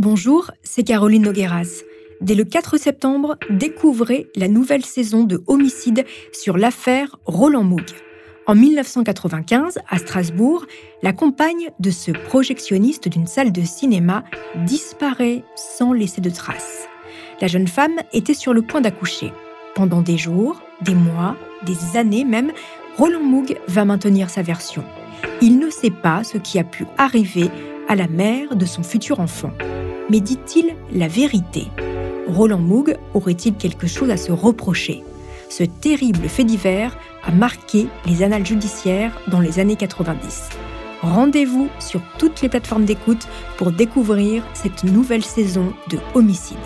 Bonjour, c'est Caroline Nogueras. Dès le 4 septembre, découvrez la nouvelle saison de Homicide sur l'affaire Roland Moog. En 1995, à Strasbourg, la compagne de ce projectionniste d'une salle de cinéma disparaît sans laisser de traces. La jeune femme était sur le point d'accoucher. Pendant des jours, des mois, des années même, Roland Moog va maintenir sa version. Il ne sait pas ce qui a pu arriver à la mère de son futur enfant. Mais dit-il la vérité Roland Moog aurait-il quelque chose à se reprocher? Ce terrible fait divers a marqué les annales judiciaires dans les années 90. Rendez-vous sur toutes les plateformes d'écoute pour découvrir cette nouvelle saison de Homicide.